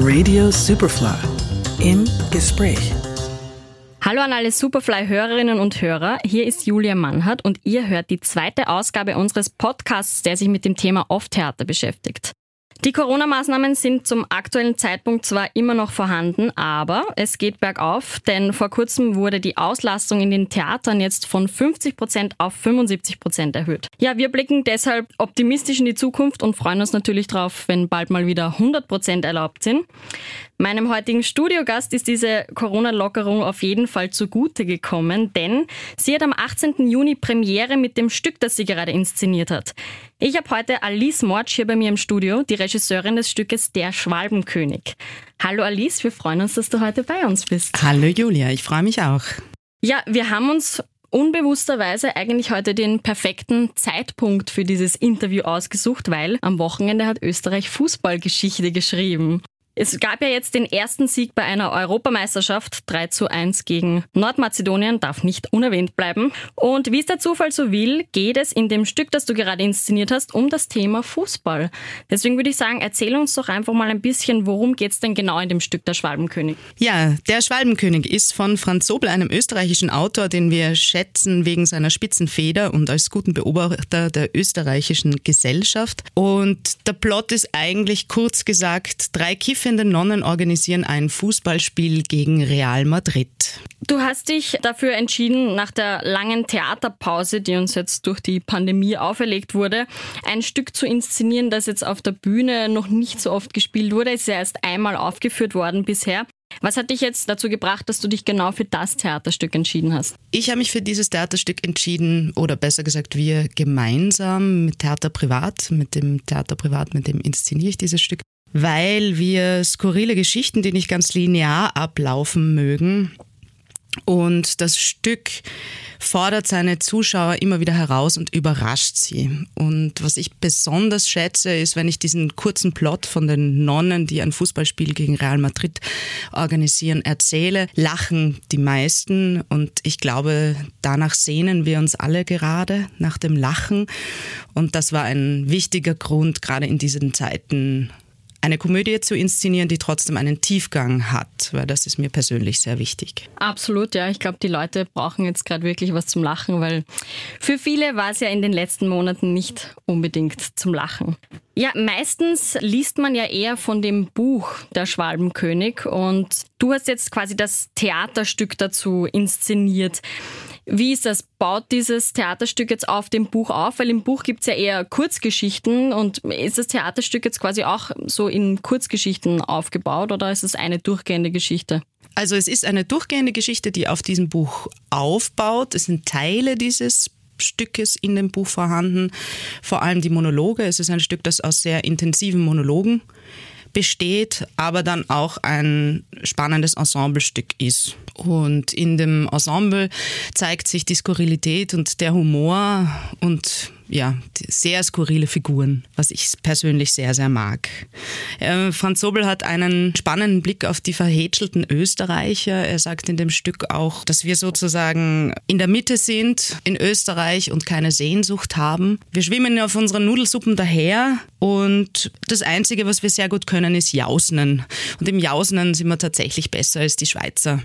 Radio Superfly im Gespräch. Hallo an alle Superfly-Hörerinnen und Hörer. Hier ist Julia Mannhardt und ihr hört die zweite Ausgabe unseres Podcasts, der sich mit dem Thema Off-Theater beschäftigt. Die Corona-Maßnahmen sind zum aktuellen Zeitpunkt zwar immer noch vorhanden, aber es geht bergauf, denn vor kurzem wurde die Auslastung in den Theatern jetzt von 50 Prozent auf 75 Prozent erhöht. Ja, wir blicken deshalb optimistisch in die Zukunft und freuen uns natürlich darauf, wenn bald mal wieder 100 Prozent erlaubt sind. Meinem heutigen Studiogast ist diese Corona-Lockerung auf jeden Fall zugute gekommen, denn sie hat am 18. Juni Premiere mit dem Stück, das sie gerade inszeniert hat. Ich habe heute Alice Mortsch hier bei mir im Studio, die Regisseurin des Stückes Der Schwalbenkönig. Hallo Alice, wir freuen uns, dass du heute bei uns bist. Hallo Julia, ich freue mich auch. Ja, wir haben uns unbewussterweise eigentlich heute den perfekten Zeitpunkt für dieses Interview ausgesucht, weil am Wochenende hat Österreich Fußballgeschichte geschrieben. Es gab ja jetzt den ersten Sieg bei einer Europameisterschaft. 3 zu 1 gegen Nordmazedonien darf nicht unerwähnt bleiben. Und wie es der Zufall so will, geht es in dem Stück, das du gerade inszeniert hast, um das Thema Fußball. Deswegen würde ich sagen, erzähl uns doch einfach mal ein bisschen, worum geht es denn genau in dem Stück Der Schwalbenkönig? Ja, Der Schwalbenkönig ist von Franz Sobel, einem österreichischen Autor, den wir schätzen wegen seiner spitzen Feder und als guten Beobachter der österreichischen Gesellschaft. Und der Plot ist eigentlich kurz gesagt drei Kiffer Kiffende Nonnen organisieren ein Fußballspiel gegen Real Madrid. Du hast dich dafür entschieden, nach der langen Theaterpause, die uns jetzt durch die Pandemie auferlegt wurde, ein Stück zu inszenieren, das jetzt auf der Bühne noch nicht so oft gespielt wurde. Es ist ja erst einmal aufgeführt worden bisher. Was hat dich jetzt dazu gebracht, dass du dich genau für das Theaterstück entschieden hast? Ich habe mich für dieses Theaterstück entschieden, oder besser gesagt, wir gemeinsam mit Theater Privat, mit dem Theater Privat, mit dem inszeniere ich dieses Stück, weil wir skurrile Geschichten, die nicht ganz linear ablaufen mögen. Und das Stück fordert seine Zuschauer immer wieder heraus und überrascht sie. Und was ich besonders schätze, ist, wenn ich diesen kurzen Plot von den Nonnen, die ein Fußballspiel gegen Real Madrid organisieren, erzähle, lachen die meisten. Und ich glaube, danach sehnen wir uns alle gerade, nach dem Lachen. Und das war ein wichtiger Grund, gerade in diesen Zeiten eine Komödie zu inszenieren, die trotzdem einen Tiefgang hat, weil das ist mir persönlich sehr wichtig. Absolut, ja. Ich glaube, die Leute brauchen jetzt gerade wirklich was zum Lachen, weil für viele war es ja in den letzten Monaten nicht unbedingt zum Lachen. Ja, meistens liest man ja eher von dem Buch Der Schwalbenkönig und du hast jetzt quasi das Theaterstück dazu inszeniert. Wie ist das? Baut dieses Theaterstück jetzt auf dem Buch auf? Weil im Buch gibt es ja eher Kurzgeschichten und ist das Theaterstück jetzt quasi auch so in Kurzgeschichten aufgebaut oder ist es eine durchgehende Geschichte? Also es ist eine durchgehende Geschichte, die auf diesem Buch aufbaut. Es sind Teile dieses Stückes in dem Buch vorhanden, vor allem die Monologe. Es ist ein Stück, das aus sehr intensiven Monologen besteht, aber dann auch ein spannendes Ensemblestück ist. Und in dem Ensemble zeigt sich die Skurrilität und der Humor und ja, sehr skurrile Figuren, was ich persönlich sehr, sehr mag. Äh, Franz Sobel hat einen spannenden Blick auf die verhätschelten Österreicher. Er sagt in dem Stück auch, dass wir sozusagen in der Mitte sind in Österreich und keine Sehnsucht haben. Wir schwimmen auf unseren Nudelsuppen daher und das Einzige, was wir sehr gut können, ist Jausnen. Und im Jausnen sind wir tatsächlich besser als die Schweizer.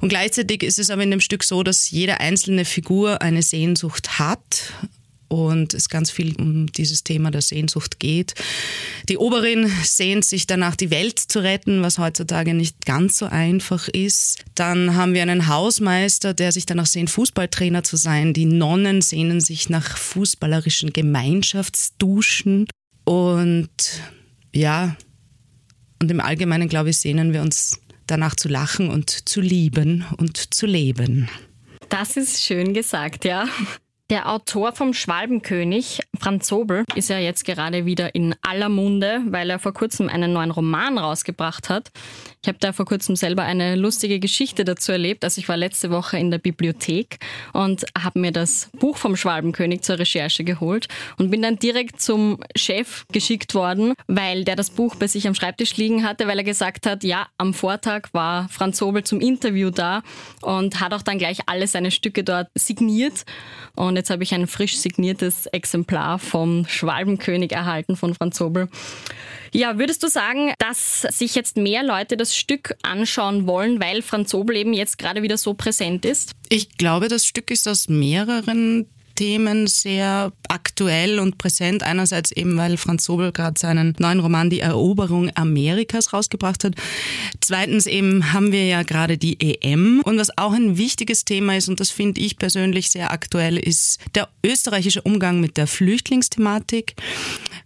Und gleichzeitig ist es aber in dem Stück so, dass jede einzelne Figur eine Sehnsucht hat und es ganz viel um dieses Thema der Sehnsucht geht. Die Oberin sehnt sich danach, die Welt zu retten, was heutzutage nicht ganz so einfach ist. Dann haben wir einen Hausmeister, der sich danach sehnt, Fußballtrainer zu sein. Die Nonnen sehnen sich nach fußballerischen Gemeinschaftsduschen. Und ja, und im Allgemeinen, glaube ich, sehnen wir uns danach zu lachen und zu lieben und zu leben. Das ist schön gesagt, ja. Der Autor vom Schwalbenkönig, Franz Sobel, ist ja jetzt gerade wieder in aller Munde, weil er vor kurzem einen neuen Roman rausgebracht hat. Ich habe da vor kurzem selber eine lustige Geschichte dazu erlebt. Also ich war letzte Woche in der Bibliothek und habe mir das Buch vom Schwalbenkönig zur Recherche geholt und bin dann direkt zum Chef geschickt worden, weil der das Buch bei sich am Schreibtisch liegen hatte, weil er gesagt hat, ja, am Vortag war Franz Sobel zum Interview da und hat auch dann gleich alle seine Stücke dort signiert. Und jetzt habe ich ein frisch signiertes Exemplar vom Schwalbenkönig erhalten von Franz Sobel. Ja, würdest du sagen, dass sich jetzt mehr Leute das Stück anschauen wollen, weil Franz Sobel eben jetzt gerade wieder so präsent ist? Ich glaube, das Stück ist aus mehreren Themen sehr aktuell und präsent. Einerseits eben, weil Franz Sobel gerade seinen neuen Roman Die Eroberung Amerikas rausgebracht hat. Zweitens eben haben wir ja gerade die EM. Und was auch ein wichtiges Thema ist, und das finde ich persönlich sehr aktuell, ist der österreichische Umgang mit der Flüchtlingsthematik.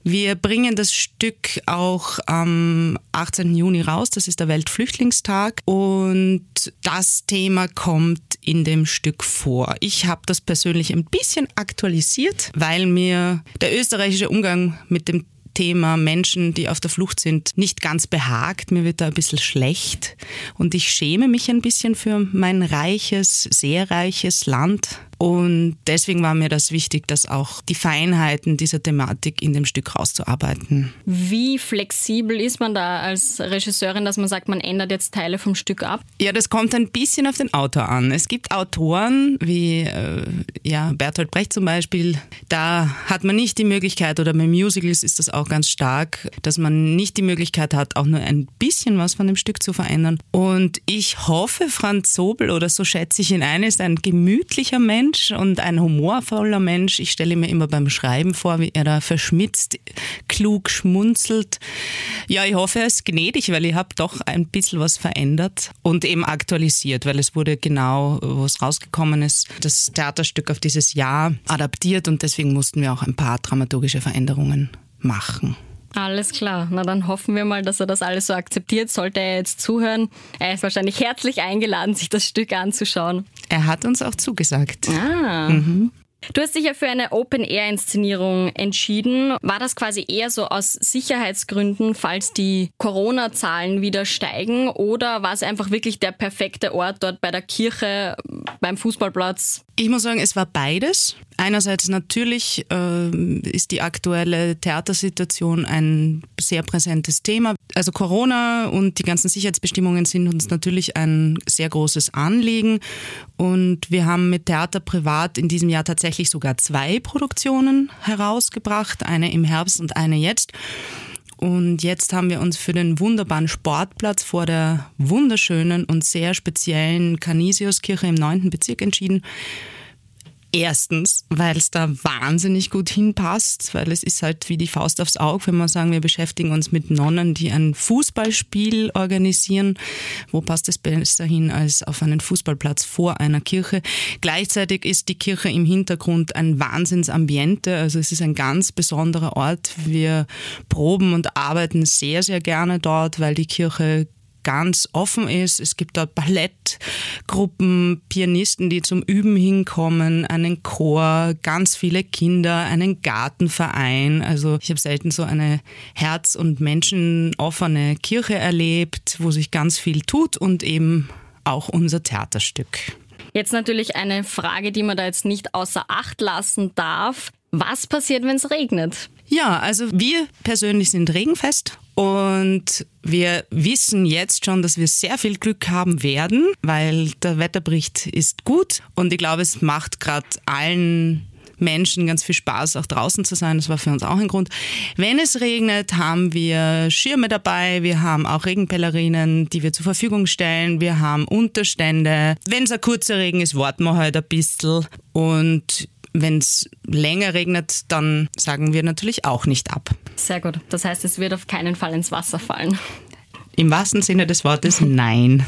Wir bringen das Stück auch am 18. Juni raus, das ist der Weltflüchtlingstag und das Thema kommt in dem Stück vor. Ich habe das persönlich ein bisschen aktualisiert, weil mir der österreichische Umgang mit dem Thema Menschen, die auf der Flucht sind, nicht ganz behagt. Mir wird da ein bisschen schlecht und ich schäme mich ein bisschen für mein reiches, sehr reiches Land und deswegen war mir das wichtig, dass auch die Feinheiten dieser Thematik in dem Stück rauszuarbeiten. Wie flexibel ist man da als Regisseurin, dass man sagt, man ändert jetzt Teile vom Stück ab? Ja, das kommt ein bisschen auf den Autor an. Es gibt Autoren wie äh, ja, Bertolt Brecht zum Beispiel, da hat man nicht die Möglichkeit, oder bei Musicals ist das auch ganz stark, dass man nicht die Möglichkeit hat, auch nur ein bisschen was von dem Stück zu verändern. Und ich hoffe, Franz Sobel, oder so schätze ich ihn ein, ist ein gemütlicher Mensch Mensch und ein humorvoller Mensch. Ich stelle mir immer beim Schreiben vor, wie er da verschmitzt, klug schmunzelt. Ja, ich hoffe, er ist gnädig, weil ich habe doch ein bisschen was verändert und eben aktualisiert, weil es wurde genau, wo es rausgekommen ist, das Theaterstück auf dieses Jahr adaptiert und deswegen mussten wir auch ein paar dramaturgische Veränderungen machen. Alles klar. Na dann hoffen wir mal, dass er das alles so akzeptiert. Sollte er jetzt zuhören, er ist wahrscheinlich herzlich eingeladen, sich das Stück anzuschauen. Er hat uns auch zugesagt. Ah. Mhm. Du hast dich ja für eine Open-Air-Inszenierung entschieden. War das quasi eher so aus Sicherheitsgründen, falls die Corona-Zahlen wieder steigen? Oder war es einfach wirklich der perfekte Ort dort bei der Kirche, beim Fußballplatz? Ich muss sagen, es war beides. Einerseits natürlich äh, ist die aktuelle Theatersituation ein sehr präsentes Thema. Also Corona und die ganzen Sicherheitsbestimmungen sind uns natürlich ein sehr großes Anliegen. Und wir haben mit Theater Privat in diesem Jahr tatsächlich sogar zwei Produktionen herausgebracht, eine im Herbst und eine jetzt. Und jetzt haben wir uns für den wunderbaren Sportplatz vor der wunderschönen und sehr speziellen Canisiuskirche im 9. Bezirk entschieden. Erstens, weil es da wahnsinnig gut hinpasst, weil es ist halt wie die Faust aufs Auge, wenn wir sagen, wir beschäftigen uns mit Nonnen, die ein Fußballspiel organisieren. Wo passt es besser hin als auf einen Fußballplatz vor einer Kirche? Gleichzeitig ist die Kirche im Hintergrund ein Wahnsinnsambiente, also es ist ein ganz besonderer Ort. Wir proben und arbeiten sehr, sehr gerne dort, weil die Kirche ganz offen ist. Es gibt dort Ballettgruppen, Pianisten, die zum Üben hinkommen, einen Chor, ganz viele Kinder, einen Gartenverein. Also ich habe selten so eine herz- und menschenoffene Kirche erlebt, wo sich ganz viel tut und eben auch unser Theaterstück. Jetzt natürlich eine Frage, die man da jetzt nicht außer Acht lassen darf. Was passiert, wenn es regnet? Ja, also wir persönlich sind regenfest und wir wissen jetzt schon, dass wir sehr viel Glück haben werden, weil der Wetterbericht ist gut und ich glaube, es macht gerade allen Menschen ganz viel Spaß, auch draußen zu sein. Das war für uns auch ein Grund. Wenn es regnet, haben wir Schirme dabei, wir haben auch Regenpellerinen, die wir zur Verfügung stellen, wir haben Unterstände. Wenn es ein kurzer Regen ist, warten wir halt ein bisschen und wenn es länger regnet, dann sagen wir natürlich auch nicht ab. Sehr gut. Das heißt, es wird auf keinen Fall ins Wasser fallen. Im wahrsten Sinne des Wortes nein.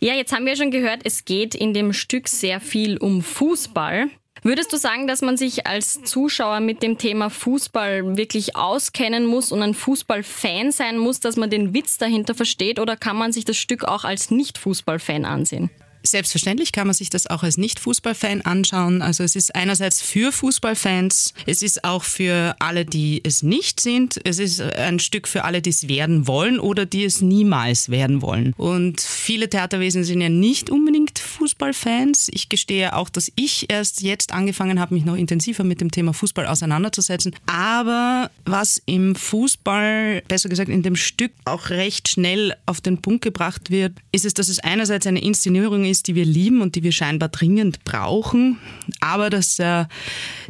Ja, jetzt haben wir schon gehört, es geht in dem Stück sehr viel um Fußball. Würdest du sagen, dass man sich als Zuschauer mit dem Thema Fußball wirklich auskennen muss und ein Fußballfan sein muss, dass man den Witz dahinter versteht? Oder kann man sich das Stück auch als Nicht-Fußballfan ansehen? Selbstverständlich kann man sich das auch als Nicht-Fußballfan anschauen. Also es ist einerseits für Fußballfans, es ist auch für alle, die es nicht sind. Es ist ein Stück für alle, die es werden wollen oder die es niemals werden wollen. Und viele Theaterwesen sind ja nicht unbedingt Fußballfans. Ich gestehe auch, dass ich erst jetzt angefangen habe, mich noch intensiver mit dem Thema Fußball auseinanderzusetzen. Aber was im Fußball, besser gesagt in dem Stück, auch recht schnell auf den Punkt gebracht wird, ist es, dass es einerseits eine Inszenierung ist, ist, die wir lieben und die wir scheinbar dringend brauchen, aber dass äh,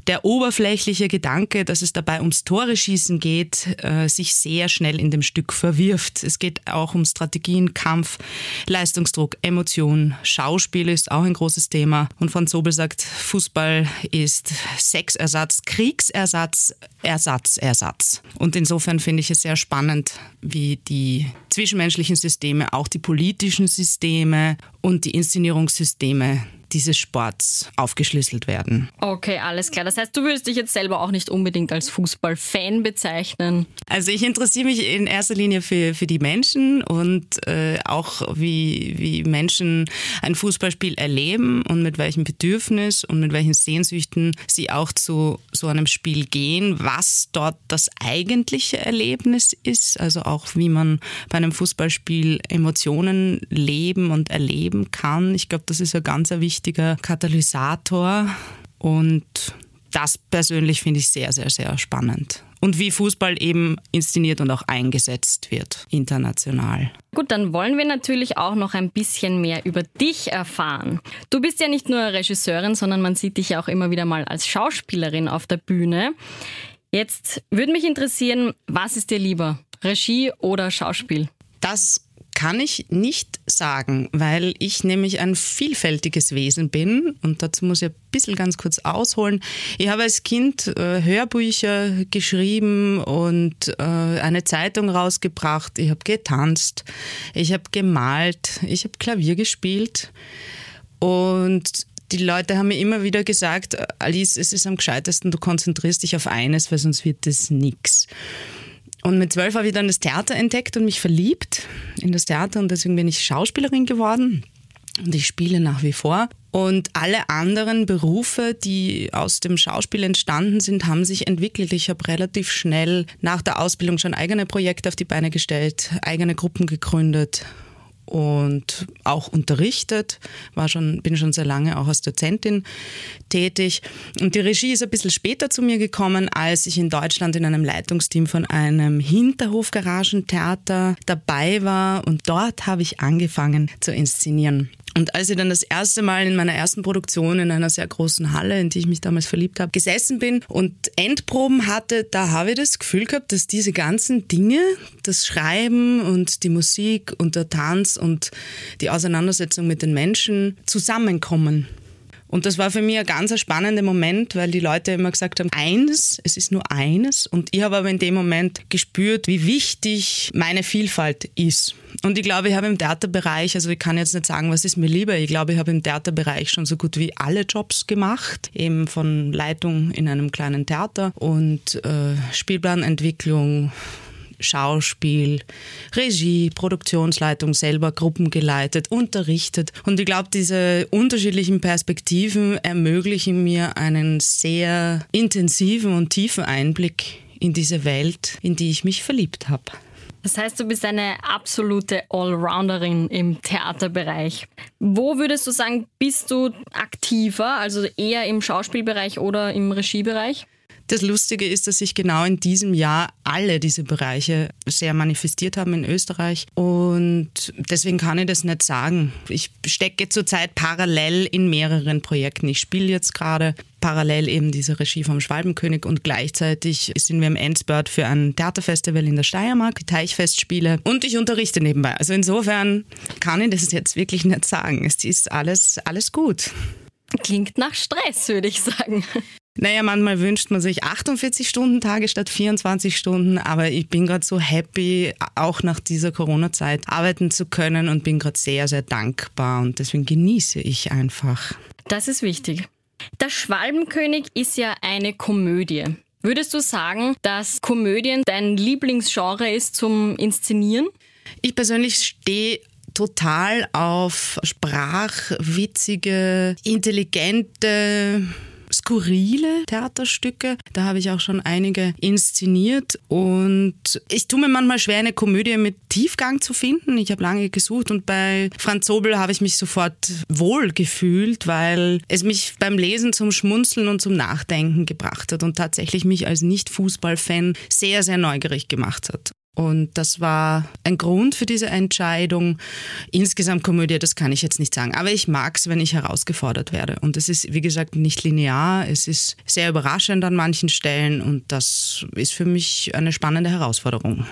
der oberflächliche Gedanke, dass es dabei ums Tore schießen geht, äh, sich sehr schnell in dem Stück verwirft. Es geht auch um Strategien, Kampf, Leistungsdruck, Emotion. Schauspiel ist auch ein großes Thema. Und Franz Sobel sagt, Fußball ist Sexersatz, Kriegsersatz, Ersatz, Ersatz. Und insofern finde ich es sehr spannend, wie die zwischenmenschlichen Systeme, auch die politischen Systeme und die Inszenierungssysteme dieses Sports aufgeschlüsselt werden. Okay, alles klar. Das heißt, du würdest dich jetzt selber auch nicht unbedingt als Fußballfan bezeichnen. Also ich interessiere mich in erster Linie für, für die Menschen und äh, auch wie, wie Menschen ein Fußballspiel erleben und mit welchem Bedürfnis und mit welchen Sehnsüchten sie auch zu so einem Spiel gehen, was dort das eigentliche Erlebnis ist, also auch wie man bei einem Fußballspiel Emotionen leben und erleben kann. Ich glaube, das ist ein ganz wichtiger wichtiger Katalysator und das persönlich finde ich sehr, sehr, sehr spannend. Und wie Fußball eben inszeniert und auch eingesetzt wird, international. Gut, dann wollen wir natürlich auch noch ein bisschen mehr über dich erfahren. Du bist ja nicht nur Regisseurin, sondern man sieht dich ja auch immer wieder mal als Schauspielerin auf der Bühne. Jetzt würde mich interessieren, was ist dir lieber, Regie oder Schauspiel? Das kann ich nicht sagen, weil ich nämlich ein vielfältiges Wesen bin und dazu muss ich ein bisschen ganz kurz ausholen. Ich habe als Kind äh, Hörbücher geschrieben und äh, eine Zeitung rausgebracht. Ich habe getanzt, ich habe gemalt, ich habe Klavier gespielt und die Leute haben mir immer wieder gesagt, Alice, es ist am gescheitesten, du konzentrierst dich auf eines, weil sonst wird das nichts. Und mit zwölf habe ich dann das Theater entdeckt und mich verliebt in das Theater und deswegen bin ich Schauspielerin geworden. Und ich spiele nach wie vor. Und alle anderen Berufe, die aus dem Schauspiel entstanden sind, haben sich entwickelt. Ich habe relativ schnell nach der Ausbildung schon eigene Projekte auf die Beine gestellt, eigene Gruppen gegründet und auch unterrichtet, war schon, bin schon sehr lange auch als Dozentin tätig. Und die Regie ist ein bisschen später zu mir gekommen, als ich in Deutschland in einem Leitungsteam von einem Hinterhofgaragentheater dabei war und dort habe ich angefangen zu inszenieren. Und als ich dann das erste Mal in meiner ersten Produktion in einer sehr großen Halle, in die ich mich damals verliebt habe, gesessen bin und Endproben hatte, da habe ich das Gefühl gehabt, dass diese ganzen Dinge, das Schreiben und die Musik und der Tanz und die Auseinandersetzung mit den Menschen zusammenkommen. Und das war für mich ein ganz spannender Moment, weil die Leute immer gesagt haben, eines, es ist nur eines. Und ich habe aber in dem Moment gespürt, wie wichtig meine Vielfalt ist. Und ich glaube, ich habe im Theaterbereich, also ich kann jetzt nicht sagen, was ist mir lieber, ich glaube, ich habe im Theaterbereich schon so gut wie alle Jobs gemacht, eben von Leitung in einem kleinen Theater und äh, Spielplanentwicklung, Schauspiel, Regie, Produktionsleitung selber, Gruppen geleitet, unterrichtet. Und ich glaube, diese unterschiedlichen Perspektiven ermöglichen mir einen sehr intensiven und tiefen Einblick in diese Welt, in die ich mich verliebt habe. Das heißt, du bist eine absolute Allrounderin im Theaterbereich. Wo würdest du sagen, bist du aktiver, also eher im Schauspielbereich oder im Regiebereich? Das Lustige ist, dass sich genau in diesem Jahr alle diese Bereiche sehr manifestiert haben in Österreich. Und deswegen kann ich das nicht sagen. Ich stecke zurzeit parallel in mehreren Projekten. Ich spiele jetzt gerade parallel eben diese Regie vom Schwalbenkönig und gleichzeitig sind wir im Endspurt für ein Theaterfestival in der Steiermark, die Teichfestspiele und ich unterrichte nebenbei. Also insofern kann ich das jetzt wirklich nicht sagen. Es ist alles, alles gut. Klingt nach Stress, würde ich sagen. Naja, manchmal wünscht man sich 48 Stunden Tage statt 24 Stunden, aber ich bin gerade so happy, auch nach dieser Corona-Zeit arbeiten zu können und bin gerade sehr, sehr dankbar und deswegen genieße ich einfach. Das ist wichtig. Der Schwalbenkönig ist ja eine Komödie. Würdest du sagen, dass Komödien dein Lieblingsgenre ist zum Inszenieren? Ich persönlich stehe total auf sprachwitzige, intelligente, skurrile Theaterstücke. Da habe ich auch schon einige inszeniert und ich tue mir manchmal schwer, eine Komödie mit Tiefgang zu finden. Ich habe lange gesucht und bei Franz Sobel habe ich mich sofort wohl gefühlt, weil es mich beim Lesen zum Schmunzeln und zum Nachdenken gebracht hat und tatsächlich mich als Nicht-Fußballfan sehr, sehr neugierig gemacht hat. Und das war ein Grund für diese Entscheidung. Insgesamt Komödie, das kann ich jetzt nicht sagen. Aber ich mag es, wenn ich herausgefordert werde. Und es ist, wie gesagt, nicht linear. Es ist sehr überraschend an manchen Stellen. Und das ist für mich eine spannende Herausforderung.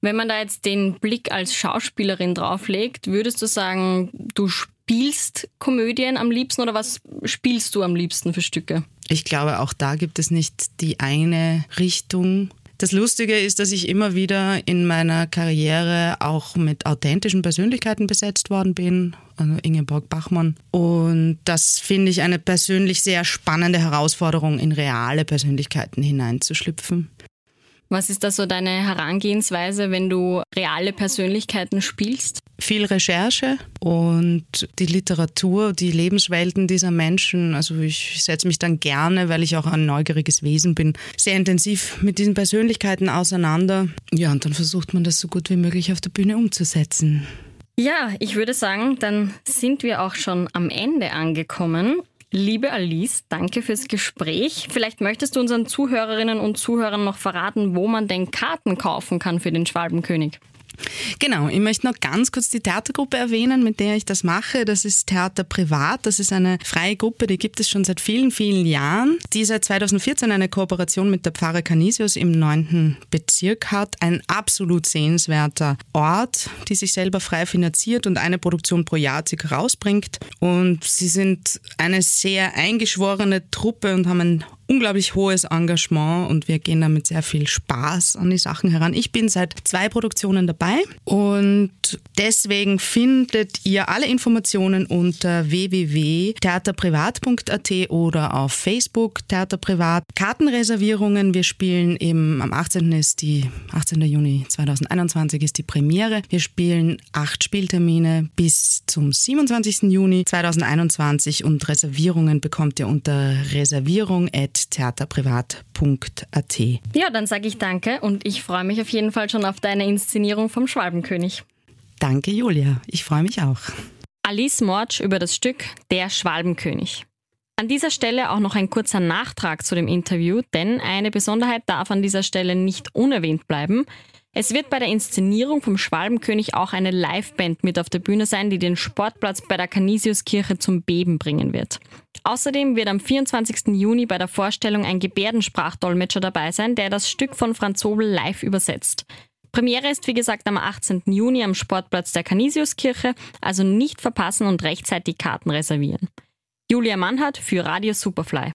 Wenn man da jetzt den Blick als Schauspielerin drauflegt, würdest du sagen, du spielst Komödien am liebsten oder was spielst du am liebsten für Stücke? Ich glaube, auch da gibt es nicht die eine Richtung. Das Lustige ist, dass ich immer wieder in meiner Karriere auch mit authentischen Persönlichkeiten besetzt worden bin, also Ingeborg Bachmann. Und das finde ich eine persönlich sehr spannende Herausforderung, in reale Persönlichkeiten hineinzuschlüpfen. Was ist da so deine Herangehensweise, wenn du reale Persönlichkeiten spielst? Viel Recherche und die Literatur, die Lebenswelten dieser Menschen. Also ich setze mich dann gerne, weil ich auch ein neugieriges Wesen bin, sehr intensiv mit diesen Persönlichkeiten auseinander. Ja, und dann versucht man das so gut wie möglich auf der Bühne umzusetzen. Ja, ich würde sagen, dann sind wir auch schon am Ende angekommen. Liebe Alice, danke fürs Gespräch. Vielleicht möchtest du unseren Zuhörerinnen und Zuhörern noch verraten, wo man denn Karten kaufen kann für den Schwalbenkönig. Genau, ich möchte noch ganz kurz die Theatergruppe erwähnen, mit der ich das mache. Das ist Theater Privat. Das ist eine freie Gruppe, die gibt es schon seit vielen, vielen Jahren, die seit 2014 eine Kooperation mit der Pfarre Canisius im 9. Bezirk hat. Ein absolut sehenswerter Ort, die sich selber frei finanziert und eine Produktion pro Jahr circa rausbringt. Und sie sind eine sehr eingeschworene Truppe und haben ein unglaublich hohes Engagement und wir gehen da mit sehr viel Spaß an die Sachen heran. Ich bin seit zwei Produktionen dabei und deswegen findet ihr alle Informationen unter www.theaterprivat.at oder auf Facebook Theaterprivat. Kartenreservierungen, wir spielen eben am 18. ist die 18. Juni 2021 ist die Premiere. Wir spielen acht Spieltermine bis zum 27. Juni 2021 und Reservierungen bekommt ihr unter Reservierung@ theaterprivat.at. Ja, dann sage ich danke und ich freue mich auf jeden Fall schon auf deine Inszenierung vom Schwalbenkönig. Danke, Julia. Ich freue mich auch. Alice Morsch über das Stück Der Schwalbenkönig. An dieser Stelle auch noch ein kurzer Nachtrag zu dem Interview, denn eine Besonderheit darf an dieser Stelle nicht unerwähnt bleiben. Es wird bei der Inszenierung vom Schwalbenkönig auch eine Liveband mit auf der Bühne sein, die den Sportplatz bei der Canisiuskirche zum Beben bringen wird. Außerdem wird am 24. Juni bei der Vorstellung ein Gebärdensprachdolmetscher dabei sein, der das Stück von Franz Sobel live übersetzt. Premiere ist wie gesagt am 18. Juni am Sportplatz der Canisiuskirche, also nicht verpassen und rechtzeitig Karten reservieren. Julia Mannhardt für Radio Superfly.